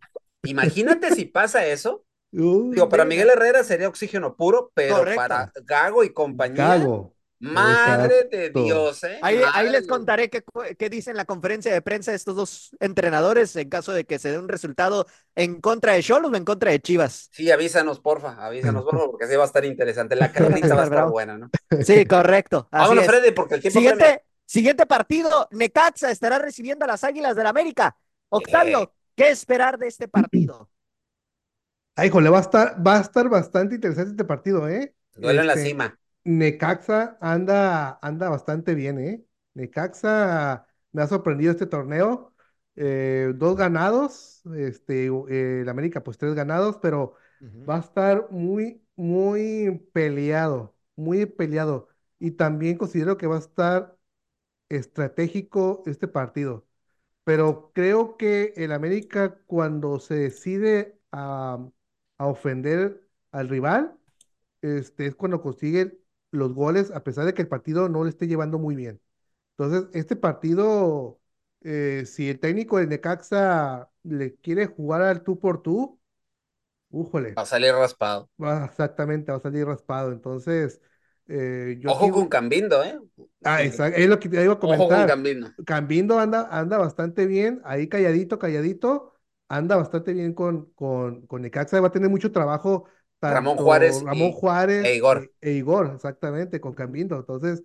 imagínate si pasa eso. Uy, Digo, para Miguel Herrera sería oxígeno puro, pero Correcto. para Gago y compañía. Gago. Madre Exacto. de Dios, ¿eh? Ahí, les contaré qué, qué dicen la conferencia de prensa de estos dos entrenadores en caso de que se dé un resultado en contra de Cholos o en contra de Chivas. Sí, avísanos, porfa, avísanos, porfa, porque sí va a estar interesante. La carnita va a estar buena, ¿no? Sí, correcto. Vámonos, Freddy, porque el tiempo siguiente, premia. siguiente partido, Necaxa estará recibiendo a las Águilas del la América. Octavio, eh. ¿qué esperar de este partido? Ay, jole, va a estar, va a estar bastante interesante este partido, ¿eh? Duelo este, en la cima. Necaxa anda, anda bastante bien, ¿eh? Necaxa me ha sorprendido este torneo. Eh, dos ganados, este, eh, el América, pues tres ganados, pero uh -huh. va a estar muy, muy peleado, muy peleado. Y también considero que va a estar estratégico este partido. Pero creo que el América, cuando se decide a, a ofender al rival, este, es cuando consigue los goles, a pesar de que el partido no le esté llevando muy bien. Entonces, este partido, eh, si el técnico de Necaxa le quiere jugar al tú por tú, újole. Va a salir raspado. Va, exactamente, va a salir raspado. Entonces, eh, yo Ojo con Cambindo, ¿eh? Ah, exacto, es lo que te iba a comentar. Ojo con Cambindo. Cambindo anda, anda bastante bien, ahí calladito, calladito, anda bastante bien con, con, con Necaxa, va a tener mucho trabajo Ramón Juárez, Ramón y, Juárez e Igor. E, e, Igor, exactamente, con Cambindo. Entonces,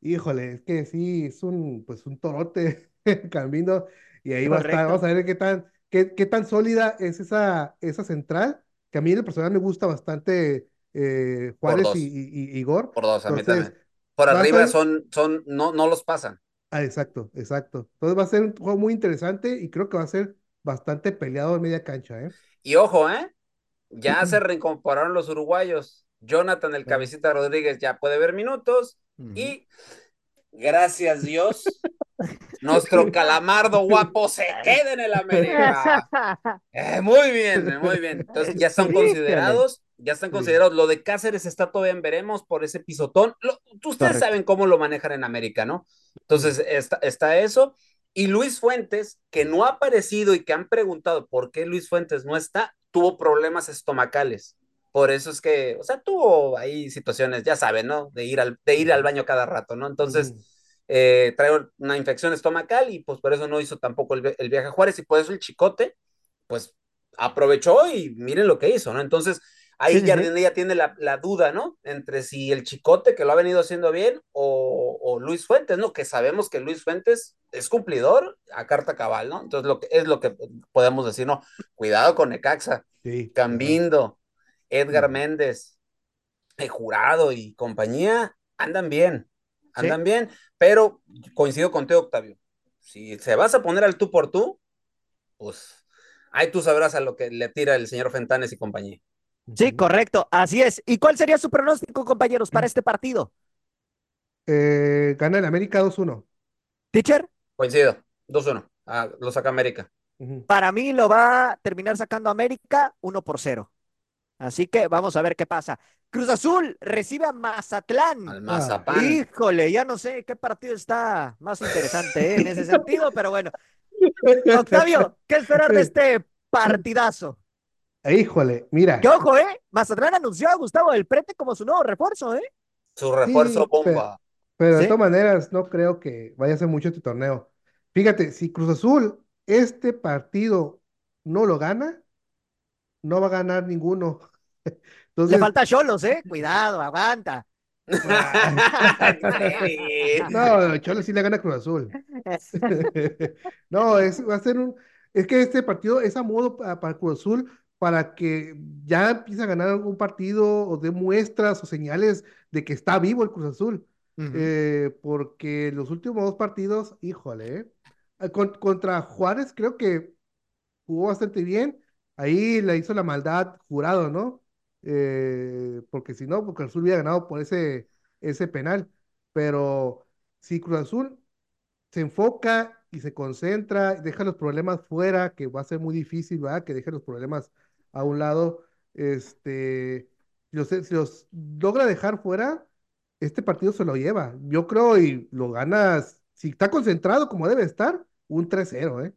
híjole, es que sí, es un, pues un torote Cambindo, y ahí Correcto. va a estar, vamos a ver qué tan, qué, qué tan sólida es esa, esa central, que a mí en el personal me gusta bastante eh, Juárez y, y, y, Igor. Por dos, a Entonces, mí también. Por arriba ser... son, son, no, no los pasan. Ah, exacto, exacto. Entonces va a ser un juego muy interesante y creo que va a ser bastante peleado en media cancha, ¿eh? Y ojo, ¿eh? Ya se reincorporaron los uruguayos. Jonathan, el cabecita Rodríguez, ya puede ver minutos. Y gracias Dios, nuestro calamardo guapo se queda en el América. Eh, muy bien, muy bien. Entonces ya están considerados, ya están considerados. Lo de Cáceres está todavía en veremos por ese pisotón. Lo, ustedes Correcto. saben cómo lo manejan en América, ¿no? Entonces está, está eso. Y Luis Fuentes, que no ha aparecido y que han preguntado por qué Luis Fuentes no está, tuvo problemas estomacales. Por eso es que, o sea, tuvo ahí situaciones, ya saben, ¿no? De ir al, de ir al baño cada rato, ¿no? Entonces, eh, trae una infección estomacal y pues por eso no hizo tampoco el, el, viaje a Juárez y por eso el chicote, pues aprovechó y miren lo que hizo, ¿no? Entonces, Ahí ya tiene la, la, duda, ¿no? Entre si el Chicote, que lo ha venido haciendo bien, o, o, Luis Fuentes, ¿no? Que sabemos que Luis Fuentes es cumplidor a carta cabal, ¿no? Entonces, lo que, es lo que podemos decir, ¿no? Cuidado con Necaxa, Cambindo, Edgar Méndez, el Jurado y compañía, andan bien, andan bien, pero coincido con Teo Octavio. Si se vas a poner al tú por tú, pues ahí tú sabrás a lo que le tira el señor Fentanes y compañía. Sí, correcto, así es. ¿Y cuál sería su pronóstico, compañeros, para este partido? Eh, gana el América 2-1. ¿Teacher? Coincido, 2-1. Ah, lo saca América. Para mí lo va a terminar sacando América 1 por 0. Así que vamos a ver qué pasa. Cruz Azul recibe a Mazatlán. Al Mazapán. Híjole, ya no sé qué partido está más interesante ¿eh? en ese sentido, pero bueno. Octavio, ¿qué esperar de este partidazo? Híjole, mira. Que ojo, ¿eh? Mazatlán anunció a Gustavo del Prete como su nuevo refuerzo, ¿eh? Su refuerzo bomba. Pero, de todas maneras, no creo que vaya a ser mucho este torneo. Fíjate, si Cruz Azul este partido no lo gana, no va a ganar ninguno. Le falta Cholos, ¿eh? Cuidado, aguanta. no, Cholos sí le gana Cruz Azul. no, es, va a ser un. Es que este partido es a modo para Cruz Azul para que ya empiece a ganar un partido o dé muestras o señales de que está vivo el Cruz Azul. Eh, porque los últimos dos partidos, híjole, eh, contra Juárez creo que jugó bastante bien. Ahí le hizo la maldad jurado, ¿no? Eh, porque si no, porque Cruz Azul hubiera ganado por ese, ese penal. Pero si Cruz Azul se enfoca y se concentra, deja los problemas fuera, que va a ser muy difícil, ¿verdad? Que deje los problemas a un lado, este, si los, logra dejar fuera, este partido se lo lleva. Yo creo y lo ganas, si está concentrado como debe estar, un 3-0, ¿eh?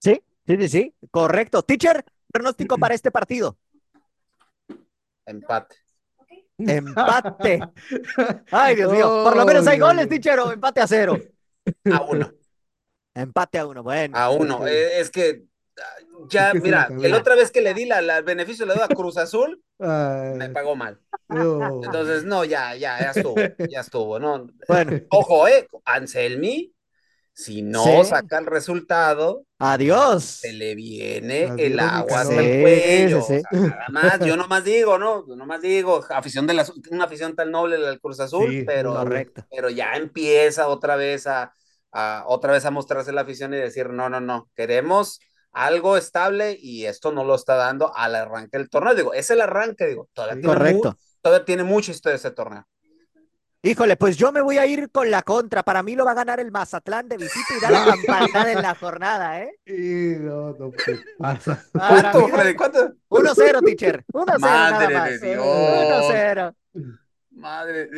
Sí, sí, sí, sí, correcto. Teacher, pronóstico para este partido. Empate. Empate. Ay, Dios mío. Por lo menos hay goles, teacher, o empate a cero. A uno. Empate a uno, bueno. A uno. Eh, es que ya, mira, la otra vez que le di la, el beneficio le doy a Cruz Azul, me pagó mal. Entonces, no, ya, ya, ya estuvo, ya estuvo, ¿no? Bueno. Ojo, eh, Anselmi, si no saca el resultado, adiós. Se le viene el agua hasta el cuello. nada más, yo nomás digo, ¿no? Yo nomás digo, afición de la, una afición tan noble del Cruz Azul, pero, pero ya empieza otra vez a, a, otra vez a mostrarse la afición y decir, no, no, no, queremos algo estable y esto no lo está dando al arranque del torneo. Digo, es el arranque, digo, todavía, tiene, Correcto. todavía tiene mucha historia ese torneo. Híjole, pues yo me voy a ir con la contra. Para mí lo va a ganar el Mazatlán de visita y da la campanada en la jornada, ¿eh? Y no, no pasa. ¿Cuánto, Freddy? ¿Cuánto? 1-0, teacher. 1-0. Madre de Dios. 1-0. Madre,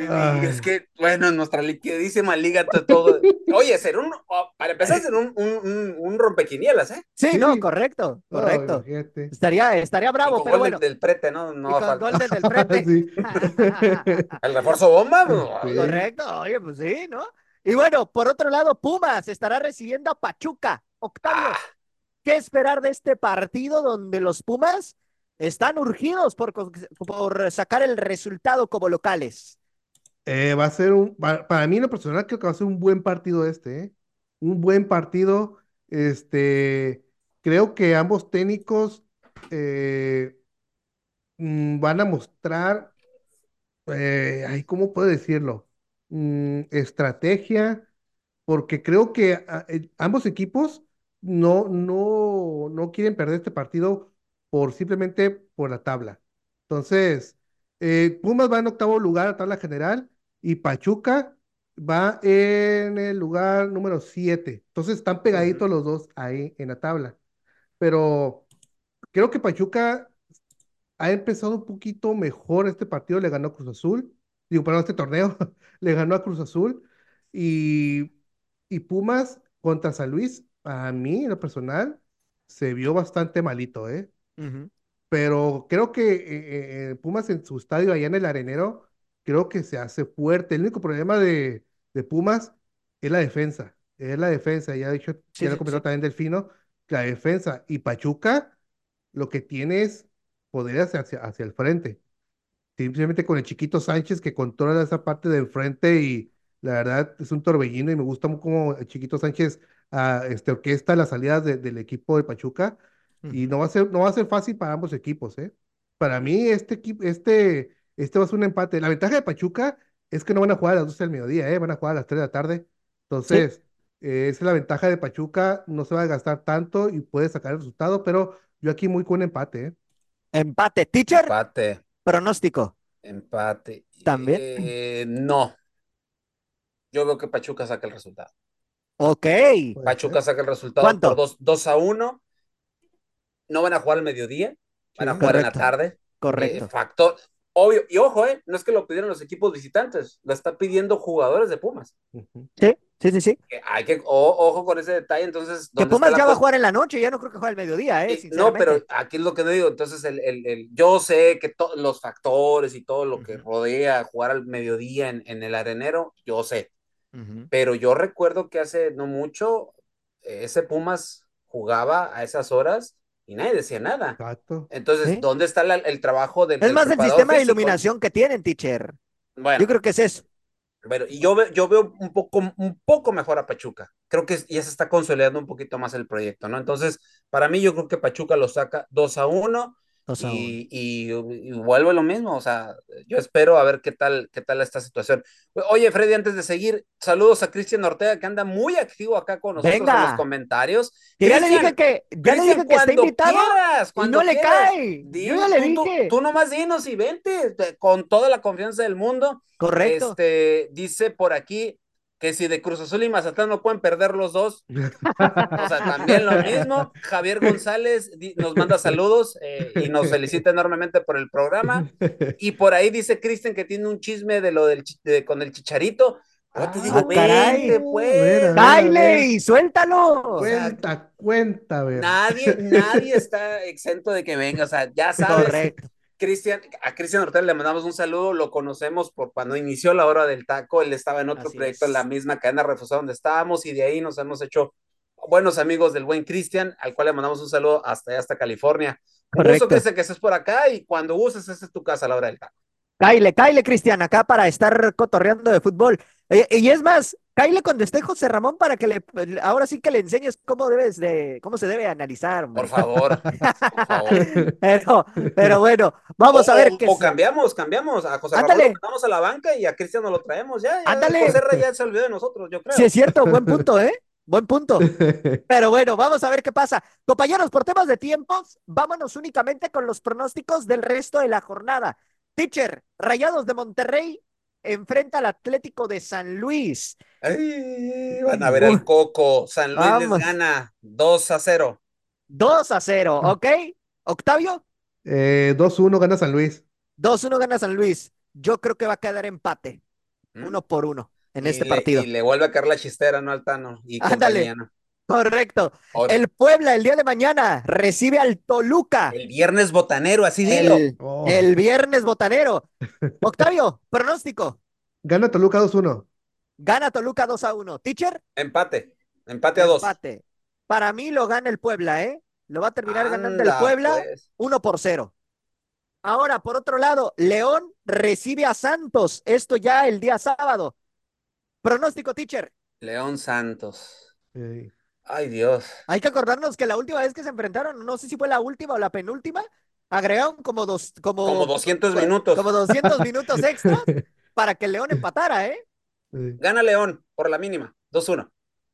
es que, bueno, nuestra liquidísima liga todo. Oye, ser un, oh, para empezar, ser un, un, un, rompequinielas, ¿eh? Sí, no, correcto, correcto. estaría, estaría bravo, pero bueno. Del, prete, ¿no? no con gol del prete. El refuerzo bomba, Correcto, oye, pues sí, ¿no? Y bueno, por otro lado, Pumas estará recibiendo a Pachuca. Octavio, ah. ¿qué esperar de este partido donde los Pumas están urgidos por, por sacar el resultado como locales. Eh, va a ser un, para, mí en lo personal creo que va a ser un buen partido este, ¿eh? un buen partido. Este, creo que ambos técnicos eh, mm, van a mostrar, ay, ¿cómo puedo decirlo? Mm, estrategia, porque creo que ah, ambos equipos no, no, no quieren perder este partido por simplemente por la tabla. Entonces, eh, Pumas va en octavo lugar a tabla general y Pachuca va en el lugar número 7. Entonces están pegaditos los dos ahí en la tabla. Pero creo que Pachuca ha empezado un poquito mejor este partido, le ganó a Cruz Azul, digo, perdón, este torneo, le ganó a Cruz Azul y, y Pumas contra San Luis, a mí en lo personal, se vio bastante malito, ¿eh? Pero creo que eh, eh, Pumas en su estadio allá en el Arenero, creo que se hace fuerte. El único problema de, Pumas es la defensa. Es la defensa. Ya, dicho, ya lo comentó también Delfino, la defensa. Y Pachuca lo que tiene es poderes hacia, hacia el frente. Simplemente con el chiquito Sánchez que controla esa parte de enfrente y la verdad es un torbellino y me gusta como el chiquito Sánchez uh, este, orquesta las salidas de, del equipo de Pachuca uh -huh. y no va, a ser, no va a ser fácil para ambos equipos. ¿eh? Para mí este, equipo, este, este va a ser un empate. La ventaja de Pachuca es que no van a jugar a las 12 del mediodía, ¿eh? van a jugar a las 3 de la tarde. Entonces, sí. eh, esa es la ventaja de Pachuca, no se va a gastar tanto y puede sacar el resultado, pero yo aquí muy con empate. ¿eh? Empate, teacher. Empate. Pronóstico. Empate. También. Eh, no. Yo veo que Pachuca saca el resultado. Ok. Pachuca saca el resultado ¿Cuánto? por 2, 2 a 1. No van a jugar al mediodía, van a jugar correcto. en la tarde. Correcto. Eh, factor, obvio, y ojo, eh, no es que lo pidieron los equipos visitantes, lo está pidiendo jugadores de Pumas. Sí, sí, sí, sí. Que hay que, oh, ojo con ese detalle, entonces. Que Pumas ya va a jugar en la noche, ya no creo que juegue al mediodía, eh. No, pero aquí es lo que te digo, entonces el, el, el yo sé que los factores y todo lo que uh -huh. rodea jugar al mediodía en, en el arenero, yo sé. Uh -huh. Pero yo recuerdo que hace no mucho, ese Pumas jugaba a esas horas y nadie decía nada. Exacto. Entonces, ¿Sí? ¿dónde está la, el trabajo del Es más el sistema físico? de iluminación que tienen, teacher. Bueno, yo creo que es eso. Pero y yo, yo veo un poco, un poco mejor a Pachuca. Creo que ya se está consolidando un poquito más el proyecto, ¿no? Entonces, para mí, yo creo que Pachuca lo saca 2 a 1. Y, y, y, vuelve lo mismo, o sea, yo espero a ver qué tal, qué tal esta situación. Oye, Freddy, antes de seguir, saludos a Cristian Ortega, que anda muy activo acá con nosotros Venga. en los comentarios. Que ya le dije que, ya le dije que está invitado quieras, y no le cae. Di, yo ya le tú, dije. Tú, tú, nomás dinos y vente, con toda la confianza del mundo. Correcto. Este, dice por aquí, que si de Cruz Azul y Mazatlán no pueden perder los dos. o sea, también lo mismo. Javier González nos manda saludos eh, y nos felicita enormemente por el programa. Y por ahí dice Cristian que tiene un chisme de lo del de, con el chicharito. Ah, te digo, caray. vente, pues. Dale, suéltalo. Cuenta, o sea, cuenta, ver. Nadie, nadie está exento de que venga. O sea, ya sabes. Correcto. Cristian, a Cristian Ortega le mandamos un saludo, lo conocemos por cuando inició la hora del taco, él estaba en otro Así proyecto es. en la misma cadena refusada donde estábamos y de ahí nos hemos hecho buenos amigos del buen Cristian, al cual le mandamos un saludo hasta hasta California. Correcto. Un gusto, que estés por acá y cuando uses, esta es tu casa a la hora del taco. Caile, caile, Cristian, acá para estar cotorreando de fútbol. Eh, y es más, caile cuando esté José Ramón para que le, ahora sí que le enseñes cómo debes de, cómo se debe analizar. Hombre. Por favor, por favor. pero, pero bueno, vamos o, a ver o, qué. O cambiamos, cambiamos. A José Ándale. Ramón lo mandamos a la banca y a Cristian nos lo traemos ya. ya Ándale. José Rey ya se olvidó de nosotros, yo creo. Sí, es cierto, buen punto, ¿eh? Buen punto. Pero bueno, vamos a ver qué pasa. Compañeros, por temas de tiempos, vámonos únicamente con los pronósticos del resto de la jornada. Teacher, Rayados de Monterrey enfrenta al Atlético de San Luis. Ay, van a ver el coco. San Luis Vamos. les gana 2 a 0. 2 a 0, ¿ok? Octavio, Eh, 2-1 gana San Luis. 2-1 gana San Luis. Yo creo que va a quedar empate, ¿Mm? uno por uno en Y este le- partido. Y le vuelve a caer la chistera, ¿no? Altano. Y Ándale. compañía, ¿no? Correcto. Ahora, El Puebla el día de mañana recibe al Toluca. el viernes botanero, así dilo. El, Oh. el viernes botanero. Octavio, pronóstico. Gana Toluca 2-1. Gana Toluca 2 a 1. Teacher, Empate. Empate a dos. empate. Para mí lo gana el Puebla, ¿eh? Lo va a terminar ganando el Puebla pues. 1 por 0. Ahora, por otro lado, León recibe a Santos. Esto ya el día sábado. Pronóstico, teacher. León Santos. Eh, Ay, Dios. Hay que acordarnos que la última vez que se enfrentaron, no sé si fue la última o la penúltima, agregaron como dos, como, Como 200 minutos. como 200 minutos extras para que León empatara, ¿eh? Gana León por la mínima. 2-1.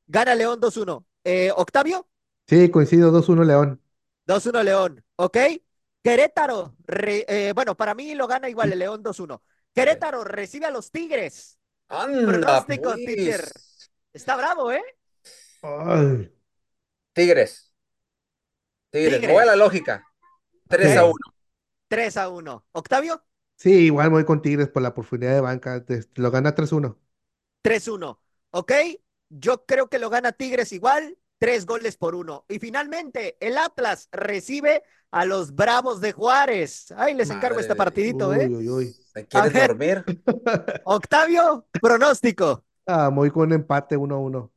Gana León 2-1. Eh, Octavio, Sí, coincido, 2-1 León. 2-1 León, ¿ok? Querétaro, re- eh, bueno, para mí lo gana igual el León 2-1. Querétaro recibe a los Tigres. Anda, Pronóstico, pues. Está bravo, ¿eh? Ay, Tigres. Tigres. Tigres. Voy a la lógica. 3 a Ok. 1. 3 a 1. Octavio, sí, igual voy con Tigres por la profundidad de banca. este, Lo gana 3-1. 3-1. ¿Ok? Yo creo que lo gana Tigres igual, tres goles por uno. Y finalmente, el Atlas recibe a los Bravos de Juárez. Ay, les encargo Madre este de- partidito, Uy, ¿eh? uy, uy. ¿Te quieres ver. dormir? Octavio, pronóstico. Ah, muy con empate 1-1.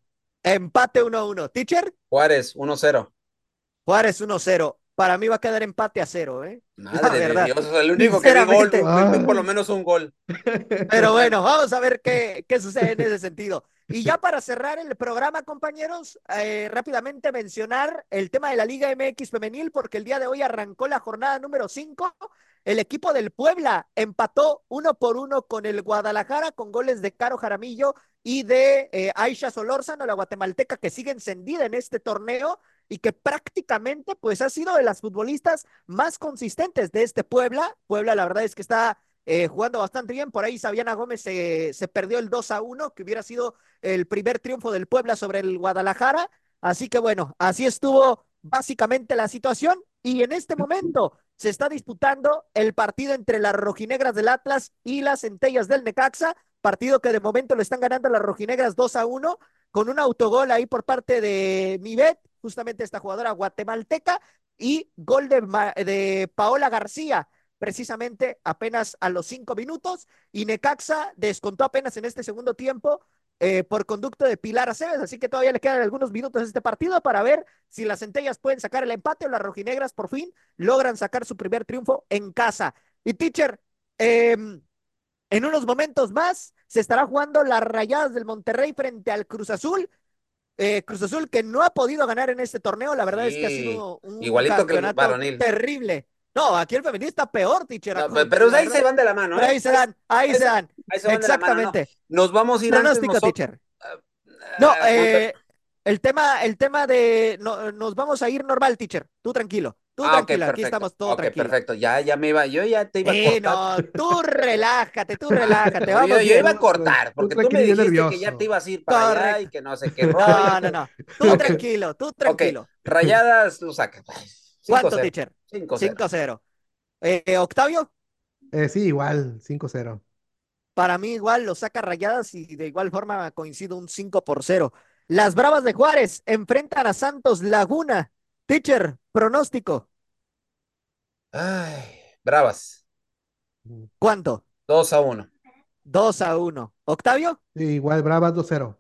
Empate 1-1. Teacher, Juárez, 1-0. Juárez 1-0. para mí va a quedar empate a cero, ¿eh? Madre de Dios, el único que vi gol, por lo menos un gol. Pero bueno, vamos a ver qué, qué sucede en ese sentido. Y ya para cerrar el programa, compañeros, eh, rápidamente mencionar el tema de la Liga MX femenil, porque el día de hoy arrancó la jornada número 5. El equipo del Puebla empató uno por uno con el Guadalajara con goles de Caro Jaramillo y de eh, Aisha Solórzano, la guatemalteca que sigue encendida en este torneo y que prácticamente pues ha sido de las futbolistas más consistentes de este Puebla. Puebla la verdad es que está eh, jugando bastante bien. Por ahí Sabiana Gómez se, se perdió el 2 a 1, que hubiera sido el primer triunfo del Puebla sobre el Guadalajara. Así que bueno, así estuvo básicamente la situación. Y en este momento se está disputando el partido entre las rojinegras del Atlas y las centellas del Necaxa. Partido que de momento lo están ganando las rojinegras 2 a 1, con un autogol ahí por parte de Mivet, justamente esta jugadora guatemalteca, y gol de, de Paola García precisamente apenas a los cinco minutos y Necaxa descontó apenas en este segundo tiempo eh, por conducto de Pilar Aceves, así que todavía le quedan algunos minutos a este partido para ver si las centellas pueden sacar el empate o las rojinegras por fin logran sacar su primer triunfo en casa. Y teacher, em, en unos momentos más se estará jugando las rayadas del Monterrey frente al Cruz Azul. Eh, Cruz Azul que no ha podido ganar en este torneo, la verdad es que ha sido un igualito que el terrible. No, aquí el femenino está peor, teacher. pero ahí se van de la mano. ¿eh? Ahí se dan, ahí, se dan. Exactamente. Nos vamos a ir Pronóstico, antes teacher. Ah, no, ah, eh, el tema, el tema de nos vamos a ir normal, teacher. Tú tranquilo. Tú ah, tranquilo, aquí estamos todos okay, tranquilos. perfecto, ya, ya me iba, yo ya te iba a cortar. no, tú relájate, tú relájate. Vamos yo, yo iba a cortar, porque tú, me dijiste que ya te ibas a ir para allá y que no sé qué. No, no, no, tú tranquilo, tú tranquilo. Rayadas lo sacas. ¿Cuánto, teacher? 5-0. Eh, ¿Octavio? Eh, sí, igual, 5-0. Para mí igual lo saca rayadas y de igual forma coincido un 5 por 0. Las Bravas de Juárez enfrentan a Santos Laguna. Teacher, pronóstico. Ay, Bravas. ¿Cuánto? 2 a 1. 2 a 1. ¿Octavio? Sí, igual Bravas 2-0.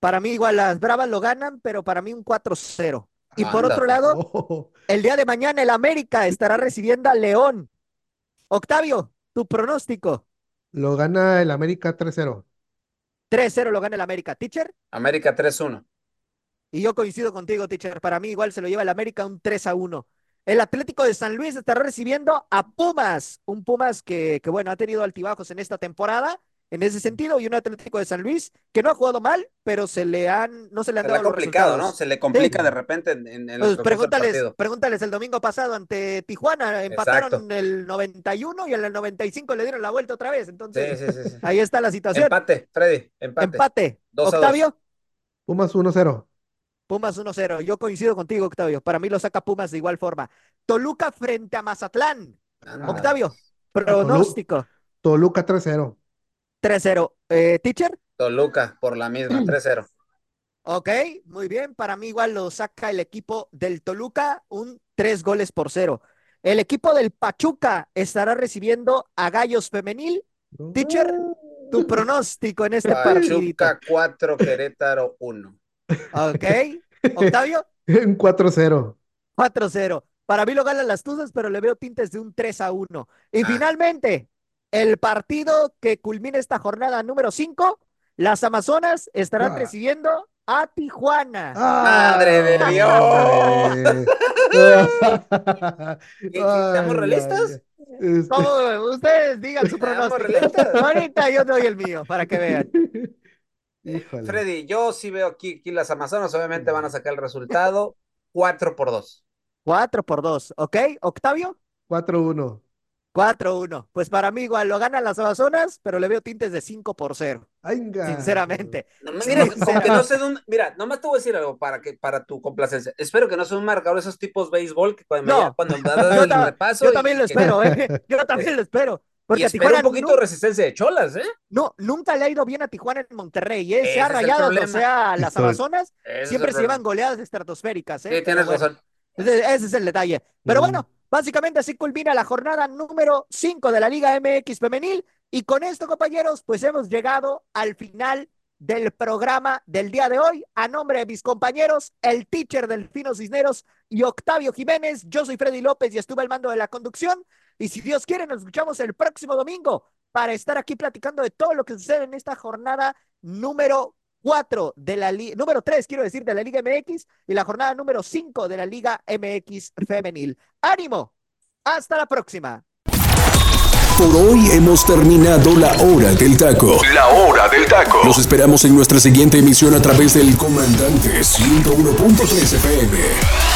Para mí igual las Bravas lo ganan, pero para mí un 4-0. Y por otro lado, oh. el día de mañana el América estará recibiendo a León. Octavio, tu pronóstico. Lo gana el América 3-0. 3-0 lo gana el América. ¿Teacher? América 3-1. Y yo coincido contigo, Teacher. Para mí igual se lo lleva el América un 3-1. El Atlético de San Luis estará recibiendo a Pumas. Un Pumas que, que bueno, ha tenido altibajos en esta temporada en ese sentido y un Atlético de San Luis que no ha jugado mal, pero se le han no se le han dado complicado, ¿no? Se le complica de repente en, en, pues pregúntales, pregúntales el domingo pasado ante Tijuana, empataron en el 91 y en el 95 le dieron la vuelta otra vez, entonces sí, sí, ahí está la situación. Empate, Freddy, empate. Empate. Octavio. Pumas 1-0. Pumas 1-0. Yo coincido contigo, Octavio. Para mí lo saca Pumas de igual forma. Toluca frente a Mazatlán. Octavio, pronóstico. Toluca 3-0. 3-0. Eh, ¿Teacher? Toluca, por la misma, 3-0. Ok, muy bien. Para mí igual lo saca el equipo del Toluca, un 3 goles por 0. El equipo del Pachuca estará recibiendo a Gallos Femenil. Teacher, tu pronóstico en este partido. Pachuca 4, Querétaro 1. Ok. Octavio. Un 4-0. 4-0. Para mí lo ganan las Tuzas, pero le veo tintes de un 3 a 1. Y ah. finalmente, el partido que culmina esta jornada número 5, las Amazonas estarán ah. recibiendo a Tijuana. Ah. ¡Madre de Dios! ¿Estamos realistas? Ustedes digan su pronóstico. Ahorita yo doy el mío para que vean. Freddy, yo sí veo aquí, aquí las Amazonas, obviamente van a sacar el resultado 4 por 2. 4 por 2, ¿ok? Octavio. 4-1. 4-1. Pues para mí igual lo ganan las Amazonas, pero le veo tintes de 5 por 0. Sinceramente. mira, no dónde, mira, nomás te voy a decir algo para que para tu complacencia. Espero que no sea un marcador esos tipos béisbol que cuando, no. me, cuando me da el repaso. Yo también lo espero, ¿eh? Yo también lo espero. Porque y Tijuana un poquito de resistencia de cholas, ¿eh? No, nunca le ha ido bien a Tijuana en Monterrey, ¿eh? Sea rayado o sea las Amazonas, siempre se llevan goleadas estratosféricas, ¿eh? Sí, tienes razón. Ese, es el detalle. Pero bueno, Básicamente así culmina la jornada número 5 de la Liga MX femenil y con esto, compañeros, pues hemos llegado al final del programa del día de hoy. A nombre de mis compañeros, el teacher Delfino Cisneros y Octavio Jiménez, yo soy Freddy López y estuve al mando de la conducción. Y si Dios quiere, nos escuchamos el próximo domingo para estar aquí platicando de todo lo que sucede en esta jornada número 4 de la Liga, número 3, quiero decir, de la Liga MX y la jornada número 5 de la Liga MX Femenil. ¡Ánimo! Hasta la próxima. Por hoy hemos terminado la hora del taco. La hora del taco. Los esperamos en nuestra siguiente emisión a través del Comandante 101.3 FM.